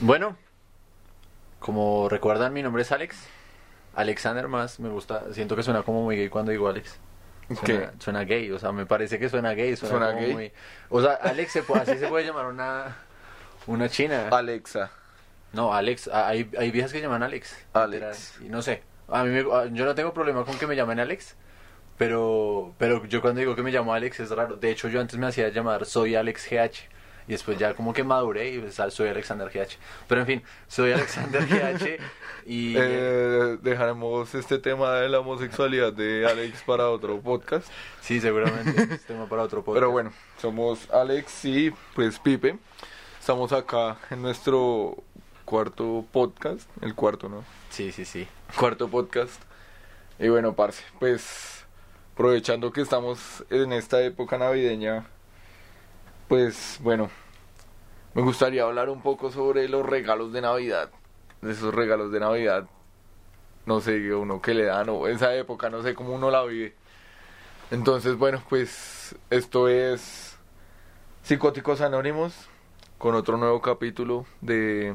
Bueno, como recuerdan, mi nombre es Alex. Alexander más me gusta, siento que suena como muy gay cuando digo Alex. Suena, ¿Qué? suena gay, o sea, me parece que suena gay. Suena, ¿Suena como gay? muy- O sea, Alex, se puede- así se puede llamar una, una china. Alexa. No, Alex, hay, hay viejas que llaman Alex. Alex. Y no sé, a mí me- yo no tengo problema con que me llamen Alex, pero, pero yo cuando digo que me llamo Alex es raro. De hecho, yo antes me hacía llamar Soy Alex GH. Y después ya como que maduré y pues, soy Alexander GH. Pero en fin, soy Alexander GH y... Eh, dejaremos este tema de la homosexualidad de Alex para otro podcast. Sí, seguramente. es tema para otro podcast. Pero bueno, somos Alex y pues Pipe. Estamos acá en nuestro cuarto podcast. El cuarto, ¿no? Sí, sí, sí. Cuarto podcast. Y bueno, parce, pues aprovechando que estamos en esta época navideña, pues bueno, me gustaría hablar un poco sobre los regalos de Navidad. De esos regalos de Navidad. No sé, uno que le dan o esa época, no sé cómo uno la vive. Entonces, bueno, pues esto es Psicóticos Anónimos con otro nuevo capítulo de,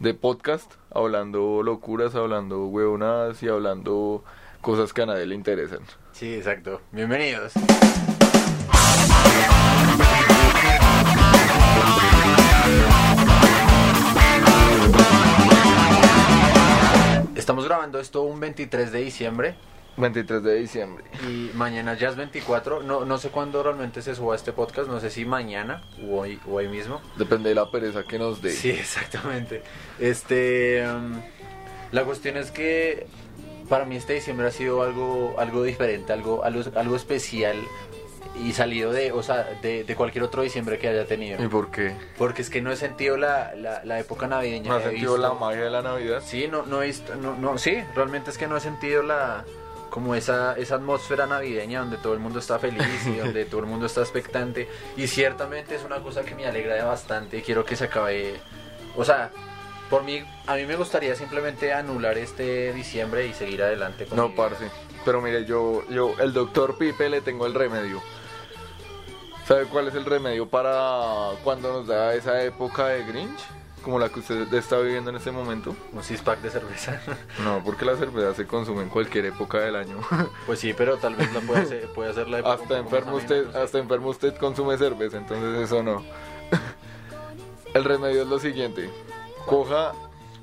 de podcast, hablando locuras, hablando huevonadas y hablando cosas que a nadie le interesan. Sí, exacto. Bienvenidos. Estamos grabando esto un 23 de diciembre 23 de diciembre. y mañana ya es 24. No, no sé cuándo realmente se suba este podcast, no sé si mañana o hoy, o hoy mismo. Depende de la pereza que nos dé. Sí, exactamente. Este, um, la cuestión es que para mí este diciembre ha sido algo, algo diferente, algo, algo, algo especial y salido de, o sea, de, de cualquier otro diciembre que haya tenido. ¿Y por qué? Porque es que no he sentido la, la, la época navideña. ¿No has he sentido visto- la magia de la Navidad? Sí, no, no he visto, no, no, sí, realmente es que no he sentido la como esa, esa atmósfera navideña donde todo el mundo está feliz y donde todo el mundo está expectante y ciertamente es una cosa que me alegra bastante quiero que se acabe, o sea, por mí, a mí me gustaría simplemente anular este diciembre y seguir adelante con No, mi vida. parce. Pero mire, yo, yo, el doctor Pipe le tengo el remedio. ¿Sabe cuál es el remedio para cuando nos da esa época de Grinch? Como la que usted está viviendo en este momento. Un six pack de cerveza. No, porque la cerveza se consume en cualquier época del año. pues sí, pero tal vez la puede hacer, puede hacer la época hasta enfermo usted, no sé. hasta enfermo usted consume cerveza, entonces eso no. El remedio es lo siguiente. Coja,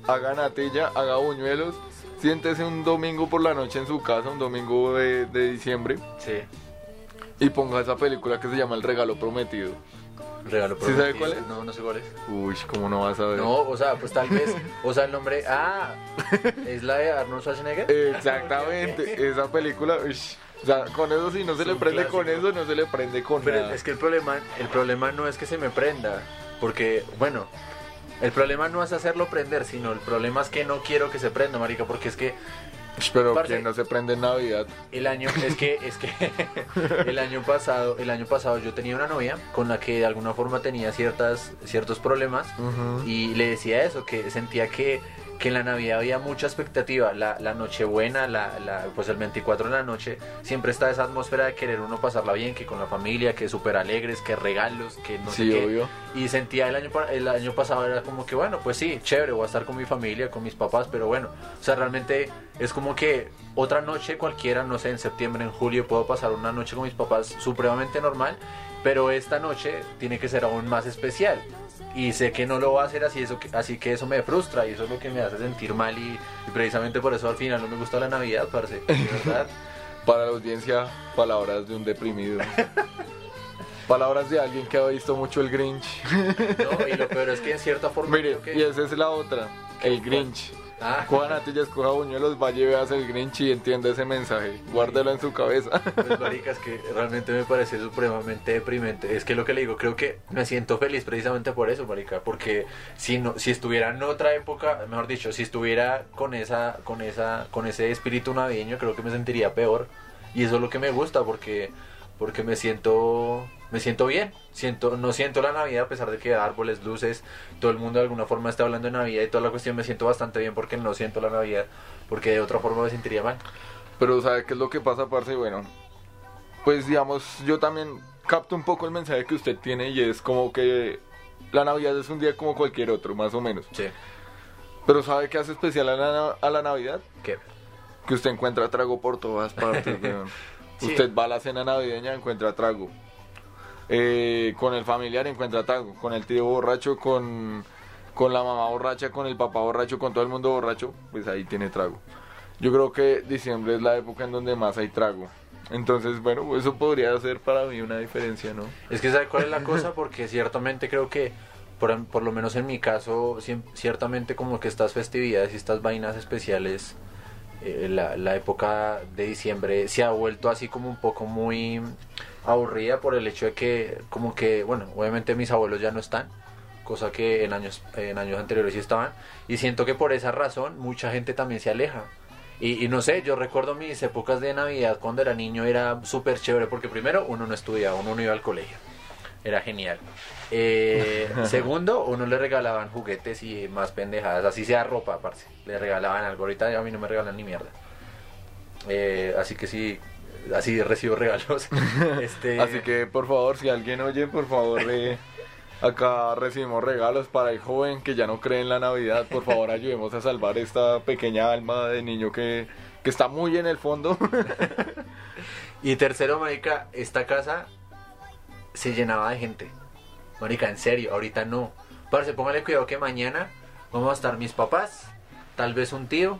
haga natilla, haga buñuelos, siéntese un domingo por la noche en su casa, un domingo de, de diciembre, Sí, y ponga esa película que se llama El Regalo Prometido. regalo ¿Sí sabe cuál es? No, no sé cuál es. Uy, ¿cómo no vas a ver? No, o sea, pues tal vez, o sea, el nombre, ah, es la de Arnold Schwarzenegger. Exactamente, esa película, uy, o sea, con eso si no se le prende con eso, no se le prende con Pero nada. es que el problema, el problema no es que se me prenda, porque, bueno, el problema no es hacerlo prender, sino el problema es que no quiero que se prenda, marica, porque es que Pero parce. que no se prende en Navidad. el año, es que, es que el año pasado, el año pasado yo tenía una novia con la que de alguna forma tenía ciertas, ciertos problemas y le decía eso, que sentía que, que en la Navidad había mucha expectativa, la, la Nochebuena, la, la, pues el 24 de la noche, siempre está esa atmósfera de querer uno pasarla bien, que con la familia, que súper alegres, que regalos, que no Sí, sé qué. obvio. Y sentía el año, el año pasado era como que, bueno, pues sí, chévere, voy a estar con mi familia, con mis papás, pero bueno, o sea, realmente es como que otra noche cualquiera, no sé, en septiembre, en julio, puedo pasar una noche con mis papás supremamente normal, pero esta noche tiene que ser aún más especial. Y sé que no lo va a hacer así, eso, que- así que eso me frustra y eso es lo que me hace sentir mal y, y precisamente por eso al final no me gusta la Navidad, parce, verdad. Para la audiencia, palabras de un deprimido. palabras de alguien que ha visto mucho el Grinch. No, y lo peor es que en cierta forma Mire, creo que... y esa es la otra, el Grinch. Ah, Coja natillas, coja buñuelos, vaya y veas el Grinch y entienda ese mensaje. Guárdelo en su cabeza. Pues maricas que realmente me parece supremamente deprimente. Es que lo que le digo, creo que me siento feliz precisamente por eso, marica, porque si no si estuviera en otra época, mejor dicho, si estuviera con esa con esa con ese espíritu navideño, creo que me sentiría peor. Y eso es lo que me gusta porque porque me siento me siento bien, siento no siento la Navidad a pesar de que árboles, luces, todo el mundo de alguna forma está hablando de Navidad y toda la cuestión me siento bastante bien porque no siento la Navidad, porque de otra forma me sentiría mal. Pero ¿sabe qué es lo que pasa, parce? Bueno, pues digamos, yo también capto un poco el mensaje que usted tiene y es como que la Navidad es un día como cualquier otro, más o menos. Sí. Pero ¿sabe qué hace especial a la, a la Navidad? ¿Qué? Que usted encuentra trago por todas partes. Sí. Usted va a la cena navideña, encuentra trago. Eh, con el familiar encuentra trago. Con el tío borracho, con, con la mamá borracha, con el papá borracho, con todo el mundo borracho, pues ahí tiene trago. Yo creo que diciembre es la época en donde más hay trago. Entonces, bueno, eso podría ser para mí una diferencia, ¿no? Es que ¿sabe cuál es la cosa? Porque ciertamente creo que, por, por lo menos en mi caso, ciertamente como que estas festividades y estas vainas especiales, eh, la, época de diciembre se ha vuelto así como un poco muy aburrida por el hecho de que, como que, bueno, obviamente mis abuelos ya no están, cosa que en años, en años anteriores sí estaban, y siento que por esa razón mucha gente también se aleja. Y, y no sé, yo recuerdo mis épocas de Navidad cuando era niño, era súper chévere, porque primero uno no estudiaba, uno no iba al colegio. Era genial. Eh, segundo, uno le regalaban juguetes y más pendejadas, así sea ropa, aparte. Le regalaban algo. Ahorita a mí no me regalan ni mierda. Eh, así que sí, así recibo regalos. Este, Así que, por favor, si alguien oye, por favor, eh, acá recibimos regalos para el joven que ya no cree en la Navidad. Por favor, ayudemos a salvar esta pequeña alma de niño que, que está muy en el fondo. Y tercero, marica, esta casa se llenaba de gente. Marica, en serio, ahorita no. Parce, póngale cuidado que mañana vamos a estar mis papás, tal vez un tío,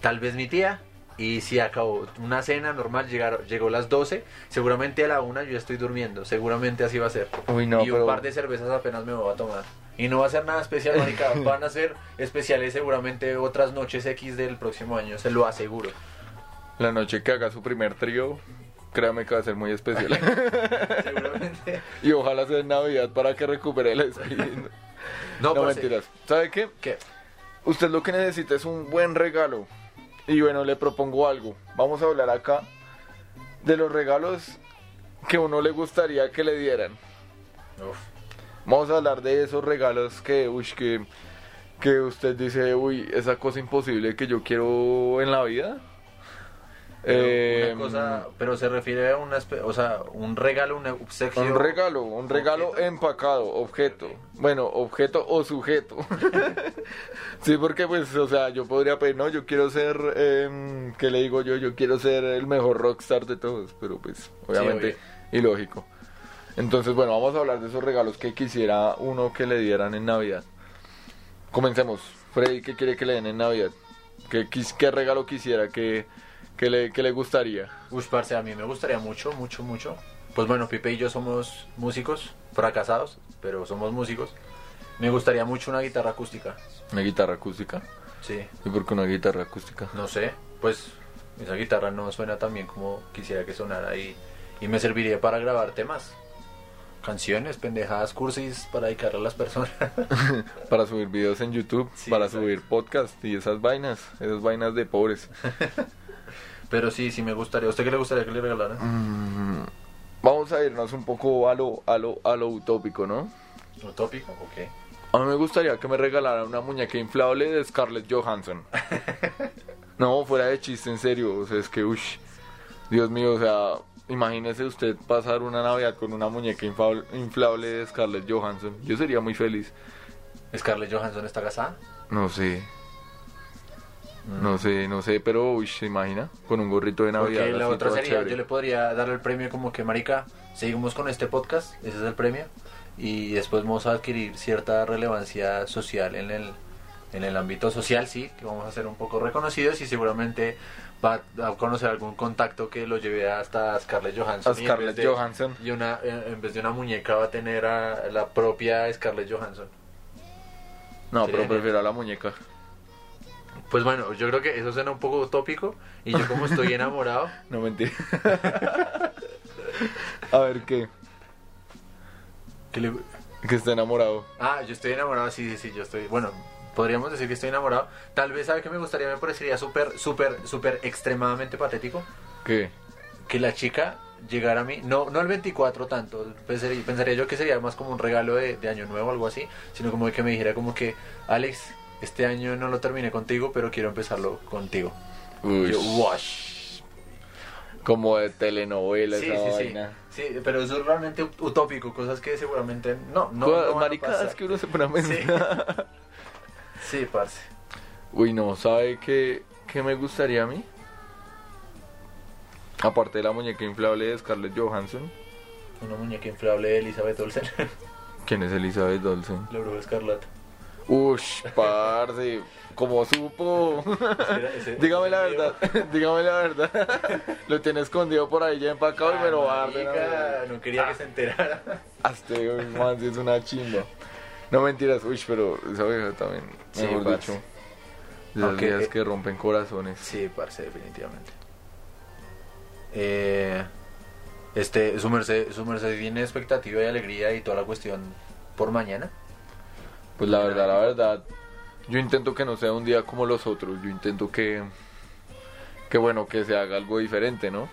tal vez mi tía. Y si acabó una cena normal, llegaron, llegó las 12, seguramente a la una yo ya estoy durmiendo, seguramente así va a ser. Uy, no, y un pero- par de cervezas apenas me voy a tomar. Y no va a ser nada especial, marica. Van a ser especiales seguramente otras noches X del próximo año, se lo aseguro. La noche que haga su primer trío, créame que va a ser muy especial. seguramente. y ojalá sea en Navidad para que recupere el espíritu. No, No, parce, mentiras. ¿Sabe qué? ¿Qué? Usted lo que necesita es un buen regalo. Y bueno, le propongo algo. Vamos a hablar acá de los regalos que uno le gustaría que le dieran. Uf. Vamos a hablar de esos regalos que, uy, que, que usted dice, uy, esa cosa imposible que yo quiero en la vida. Pero, Eh, una cosa, pero se refiere a una, o sea, un regalo, una obsequio. Un regalo, un regalo Objeto. empacado, objeto. Bueno, objeto o sujeto. sí, porque pues, o sea, yo podría pedir, no, yo quiero ser, eh, ¿qué le digo yo? Yo quiero ser el mejor rockstar de todos, pero pues, obviamente, ilógico. Entonces, bueno, vamos a hablar de esos regalos que quisiera uno que le dieran en Navidad. Comencemos. Freddy, ¿qué quiere que le den en Navidad? ¿Qué, qué regalo quisiera que, que, le, que le gustaría? Uy, parce, a mí me gustaría mucho, mucho, mucho. Pues bueno, Pipe y yo somos músicos, fracasados, pero somos músicos. Me gustaría mucho una guitarra acústica. ¿Una guitarra acústica? Sí, ¿Y por qué una guitarra acústica? no sé, pues esa guitarra no suena tan bien como quisiera que sonara y, y me serviría para grabar temas. Canciones, pendejadas, cursis para dedicarle a las personas. para subir videos en YouTube, Sí, para exacto. subir podcast y esas vainas, esas vainas de pobres. pero sí, sí me gustaría. ¿A usted qué le gustaría que le regalaran? Mm, vamos a irnos un poco a lo, a lo, a lo utópico, ¿no? ¿Utópico? Ok. A mí me gustaría que me regalaran una muñeca inflable de Scarlett Johansson. no, fuera de chiste, en serio. O sea, es que, uff, Dios mío, o sea, imagínese usted pasar una Navidad con una muñeca inflable de Scarlett Johansson. Yo sería muy feliz. ¿Scarlett Johansson está casada? No sé. No sé, no sé, pero, uy, ¿se imagina? Con un gorrito de Navidad. Porque la otra sería, chévere. yo le podría dar el premio como que, marica, seguimos con este podcast, ese es el premio, y después vamos a adquirir cierta relevancia social en el, en el ámbito social, sí, que vamos a ser un poco reconocidos y seguramente va a conocer algún contacto que lo lleve hasta Scarlett Johansson. A y Scarlett de- Johansson. Y una, en en vez de una muñeca va a tener a la propia Scarlett Johansson. No, pero genial. prefiero a la muñeca. Pues bueno, yo creo que eso suena un poco utópico y yo como estoy enamorado, No mentira. a ver qué. que le, Que está enamorado. Ah, yo estoy enamorado, sí, sí, sí, yo estoy, bueno, podríamos decir que estoy enamorado. Tal vez, ¿sabe qué me gustaría? Me parecería súper, súper, súper extremadamente patético ¿Qué? que la chica llegara a mí, no, no el 24 tanto, pensaría, pensaría yo que sería más como un regalo de, de año nuevo, algo así, sino como que me dijera como que, Alex, este año no lo terminé contigo, pero quiero empezarlo contigo. Uy. Yo, wash. Como de telenovela, Sí, esa sí, sí. vaina. Sí, pero eso es realmente utópico, cosas que seguramente no, no, no van a maricadas pasar. que uno se pone a pensar. Sí, parce. Uy, no, ¿sabe qué, qué me gustaría a mí? Aparte de la muñeca inflable de Scarlett Johansson. Una muñeca inflable de Elizabeth Olsen, ¿Quién es Elizabeth Olsen? la bruja escarlata. Ush, parce, como supo. Ese- ese- dígame la verdad, dígame la verdad. Lo tiene escondido por ahí ya empacado y me lo va a dar de Marica, una- No quería que se enterara. Hasta man, sí es una chimba. No mentiras, uy, pero esa vieja también, Sí, mejor parce. dicho. Aunque, viejas eh, que rompen corazones. Sí, parce, definitivamente. Eh, este, su merced, su merced tiene expectativa y alegría y toda la cuestión por mañana. Pues la verdad, la verdad, yo intento que no sea un día como los otros. Yo intento que, que bueno, que se haga algo diferente, ¿no?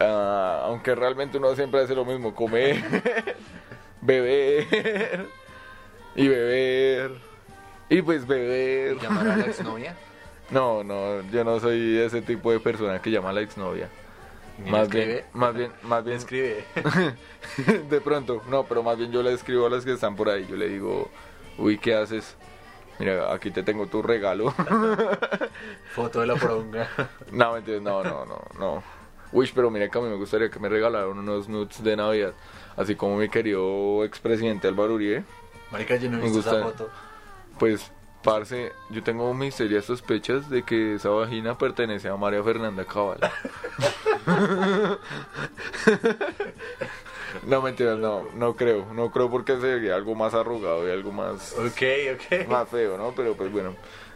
Ah, aunque realmente uno siempre hace lo mismo, comer, beber y beber y pues beber. ¿Llamar a la exnovia? No, no, yo no soy ese tipo de persona que llama a la exnovia. Más bien, más bien, más bien, escribe. de pronto, no, pero más bien yo le escribo a las que están por ahí. Yo le digo, uy, ¿qué haces? Mira, aquí te tengo tu regalo. Foto de la poronga. no, no, no, no, no. Uy, pero mira que a mí me gustaría que me regalaran unos nudes de Navidad. Así como mi querido expresidente Álvaro Uribe. Marica, yo no he visto esa gusta. foto. Pues, parce, yo tengo mis serias sospechas de que esa vagina pertenece a María Fernanda Cabal. no, mentiras, no, no creo. No creo porque sería algo más arrugado y algo más, Ok, ok. más feo, ¿no? Pero pues bueno.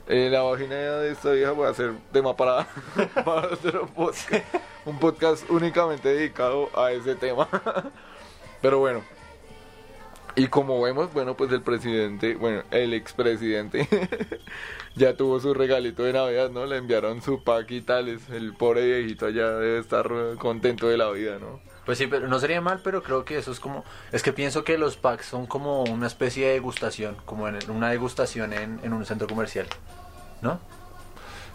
Eh, la vagina de esta vieja va a ser tema para, para otro podcast. Un podcast únicamente dedicado a ese tema. Pero bueno. Y como vemos, bueno, pues el presidente, bueno, el expresidente ya tuvo su regalito de Navidad, ¿no? Le enviaron su pack y tales. El pobre viejito allá debe estar contento de la vida, ¿no? Pues sí, pero no sería mal, pero creo que eso es como... Es que pienso que los packs son como una especie de degustación, como en una degustación en, en un centro comercial, ¿no?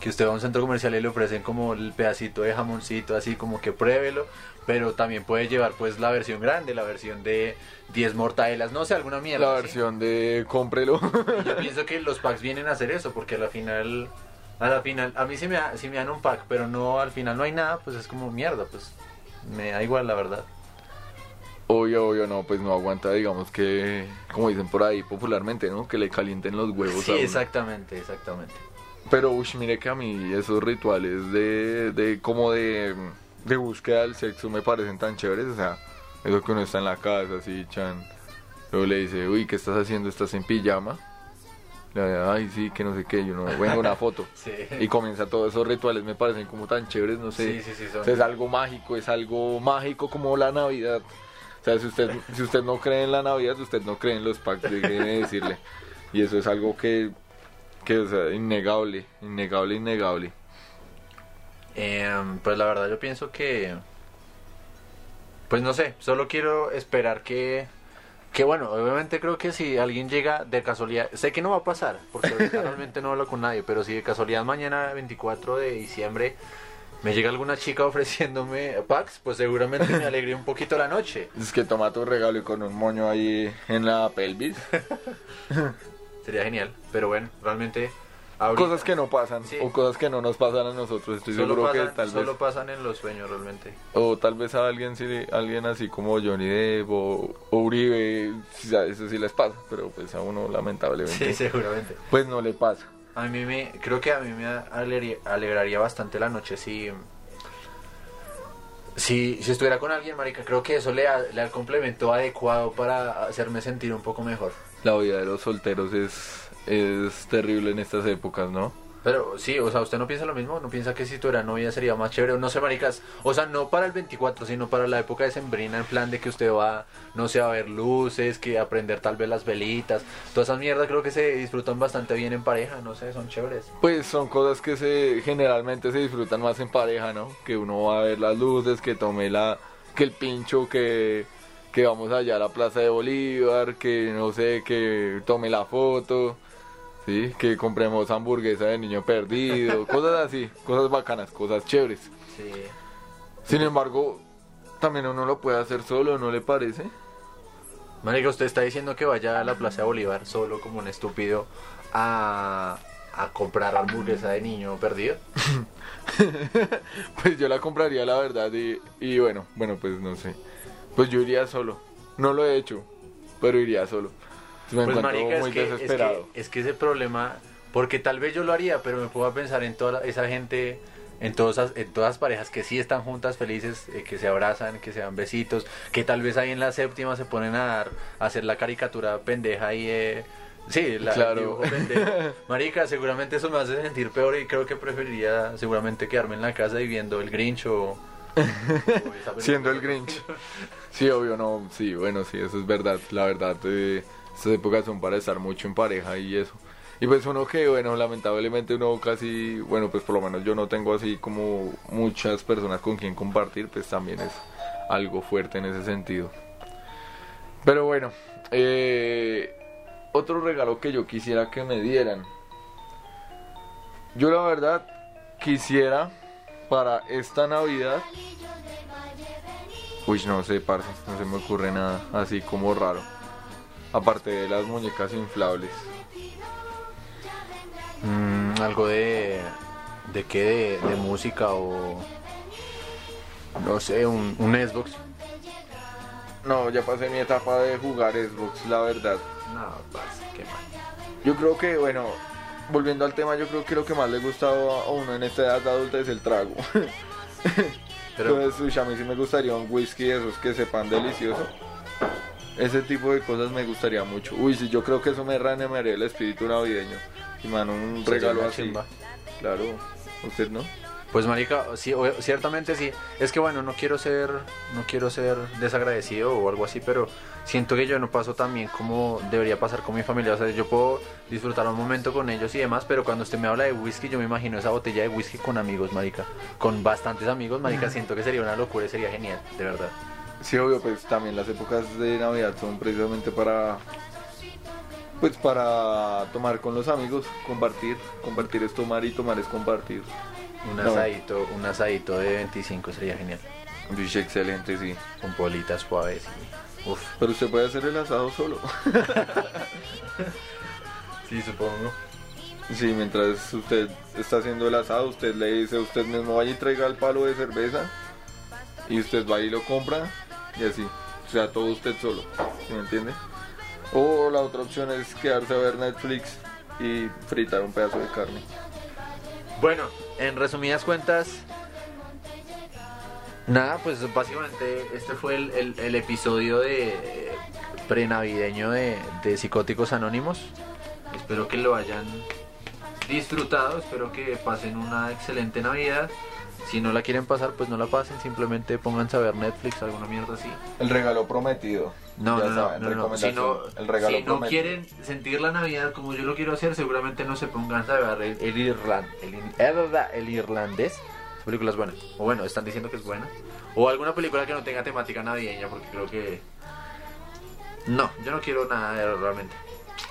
Que usted va a un centro comercial y le ofrecen como el pedacito de jamoncito, así como que pruébelo, pero también puede llevar pues la versión grande, la versión de 10 mortadelas, no sé, alguna mierda. La ¿sí? versión de cómprelo. Y Yo pienso que los packs vienen a hacer eso, porque a la final... A la final, a mí sí me, sí me dan un pack, pero no al final no hay nada, pues es como mierda, pues me da igual la verdad. Obvio, obvio, no, pues no aguanta, digamos que, como dicen por ahí popularmente, ¿no? Que le calienten los huevos Sí, a uno. exactamente, exactamente. Pero, uy, mire que a mí esos rituales de, de como de, de búsqueda del sexo me parecen tan chéveres. O sea, eso que uno está en la casa, así, chan. Luego le dice, uy, ¿qué estás haciendo? ¿Estás en pijama? Le dice, ay, sí, que no sé qué, yo no, vengo una foto. Sí. Y comienza todos esos rituales, me parecen como tan chéveres, no sé. Sí, sí, sí, son- O sea, es algo mágico, es algo mágico como la Navidad. O sea, si usted, si usted no cree en la Navidad, usted no cree en los pactos, déjeme decirle. Y eso es algo que, que o sea, innegable, innegable, innegable. Em, pues la verdad yo pienso que... Pues no sé, solo quiero esperar que... Que bueno, obviamente creo que si alguien llega de casualidad, sé que no va a pasar, porque realmente no hablo con nadie, pero si de casualidad mañana 24 de diciembre me llega alguna chica ofreciéndome packs, pues seguramente me alegría un poquito la noche. Es que toma tu regalo y con un moño ahí en la pelvis. Sería genial, pero bueno, realmente... ahorita Cosas que no pasan, Sí. o cosas que no nos pasan a nosotros. Estoy solo, seguro pasan, que tal solo vez. pasan en los sueños realmente. O tal vez a alguien, sí, alguien así como Johnny Depp o, o Uribe, eso sí les pasa, pero pues a uno lamentablemente Sí, seguramente. pues no le pasa. A mí me, creo que a mí me alegraría, alegraría bastante la noche si, si, si estuviera con alguien, marica. Creo que eso le da, le da el complemento adecuado para hacerme sentir un poco mejor. La vida de los solteros es, es terrible en estas épocas, ¿no? Pero sí, o sea, ¿usted no piensa lo mismo? ¿No piensa que si tuviera novia sería más chévere? No sé, maricas. O sea, no para el 24, sino para la época de Sembrina, en plan de que usted va, no sé, a ver luces, que aprender tal vez las velitas. Todas esas mierdas creo que se disfrutan bastante bien en pareja, no sé, son chéveres. Pues son cosas que se generalmente se disfrutan más en pareja, ¿no? Que uno va a ver las luces, que tome la, que el pincho, que, que vamos allá a la Plaza de Bolívar, que no sé, que tome la foto, sí, que compremos hamburguesa de niño perdido, cosas así, cosas bacanas, cosas chéveres. Sí. Sin embargo, también uno lo puede hacer solo, ¿no le parece? Marica, usted está diciendo que vaya a la Plaza Bolívar solo como un estúpido a, a comprar hamburguesa de niño perdido. pues yo la compraría, la verdad, y, y bueno, bueno, pues no sé. Pues yo iría solo. No lo he hecho, pero iría solo. Me Pues encuentro marica, es muy que, es desesperado. que es que ese problema, porque tal vez yo lo haría, pero me puedo pensar en toda esa gente, en todas, en todas las parejas que sí están juntas, felices, eh, que se abrazan, que se dan besitos, que tal vez ahí en la séptima se ponen a, dar, a hacer la caricatura pendeja ahí, eh, sí, la, Claro. Marica, seguramente eso me hace sentir peor y creo que preferiría seguramente quedarme en la casa y viendo el Grinch o... Siendo el Grinch. Sí, obvio, no, sí, bueno, sí, eso es verdad. La verdad, eh, estas épocas son para estar mucho en pareja y eso. Y pues uno que, bueno, lamentablemente uno casi, bueno, pues por lo menos yo no tengo así como muchas personas con quien compartir, pues también es algo fuerte en ese sentido. Pero bueno, eh, otro regalo que yo quisiera que me dieran. Yo la verdad quisiera para esta Navidad Uy, no sé, parce, no se me ocurre nada así como raro. Aparte de las muñecas inflables. Mm, algo de. ¿De qué? De, de música o. No sé, un, un Xbox. No, ya pasé mi etapa de jugar Xbox, la verdad. No, parce, qué mal. Yo creo que, bueno, volviendo al tema, yo creo que lo que más le gusta a uno en esta edad adulta es el trago. Pero, Entonces, uy, a mí sí me gustaría un whisky de esos que sepan delicioso. Ese tipo de cosas me gustaría mucho. Uy, sí, yo creo que eso me reanimaría el espíritu navideño. Y mano, un regalo así. chimba. Claro, usted no. Pues marica, sí, ciertamente sí. Es que bueno, no quiero ser, no quiero ser desagradecido o algo así, pero siento que yo no paso tan bien como debería pasar con mi familia. O sea, yo puedo disfrutar un momento con ellos y demás, pero cuando usted me habla de whisky, yo me imagino esa botella de whisky con amigos, marica. Con bastantes amigos, marica, siento que sería una locura y sería genial, de verdad. Sí, obvio, pues también las épocas de Navidad son precisamente para pues para tomar con los amigos, compartir, compartir es tomar y tomar es compartir. Un No. asadito, un asadito de 25 sería genial. Uy, excelente, sí. Con bolitas suaves y... Uf. Pero usted puede hacer el asado solo. Sí, supongo. Sí, mientras usted está haciendo el asado, usted le dice a usted mismo vaya y traiga el palo de cerveza y usted va y lo compra y así. O sea, todo usted solo, ¿sí me entiende? O la otra opción es quedarse a ver Netflix y fritar un pedazo de carne. Bueno, en resumidas cuentas, nada, pues básicamente este fue el, episodio de eh, prenavideño de, de Psicóticos Anónimos. Espero que lo hayan disfrutado, espero que pasen una excelente Navidad. Si no la quieren pasar, pues no la pasen, simplemente pónganse a ver Netflix, alguna mierda así. El regalo prometido. No, no, no, saben, no, no. Si no, el regalo si no prometido. quieren sentir la Navidad como yo lo quiero hacer, seguramente no se pongan a ver el, el, Irland, el, el- el irlandés. Esa película es buena. O bueno, están diciendo que es buena. O alguna película que no tenga temática navideña, porque creo que... No, yo no quiero nada de realmente.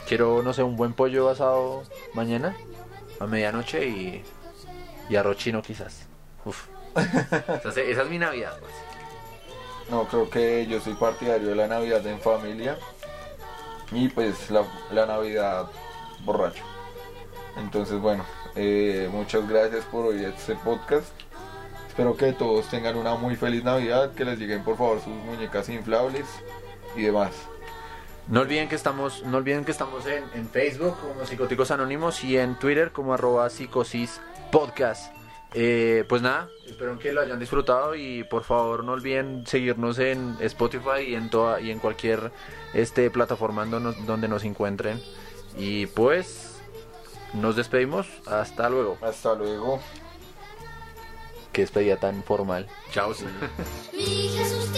Quiero, no sé, un buen pollo asado mañana, a medianoche y, y arroz chino quizás. Uf. Esa, esa es mi Navidad, pues. No, creo que yo soy partidario de la Navidad en familia y pues la, la Navidad borracho. Entonces, bueno, eh, muchas gracias por oír este podcast. Espero que todos tengan una muy feliz Navidad, que les lleguen por favor sus muñecas inflables y demás. No olviden que estamos, no olviden que estamos en, en Facebook como Psicóticos Anónimos y en Twitter como arroba psicosis podcast. Eh, pues nada, espero que lo hayan disfrutado y por favor no olviden seguirnos en Spotify y en toda y en cualquier este plataforma donde nos, donde nos encuentren. Y pues nos despedimos, hasta luego. Hasta luego. Qué despedida tan formal. Chao. Mi Jesús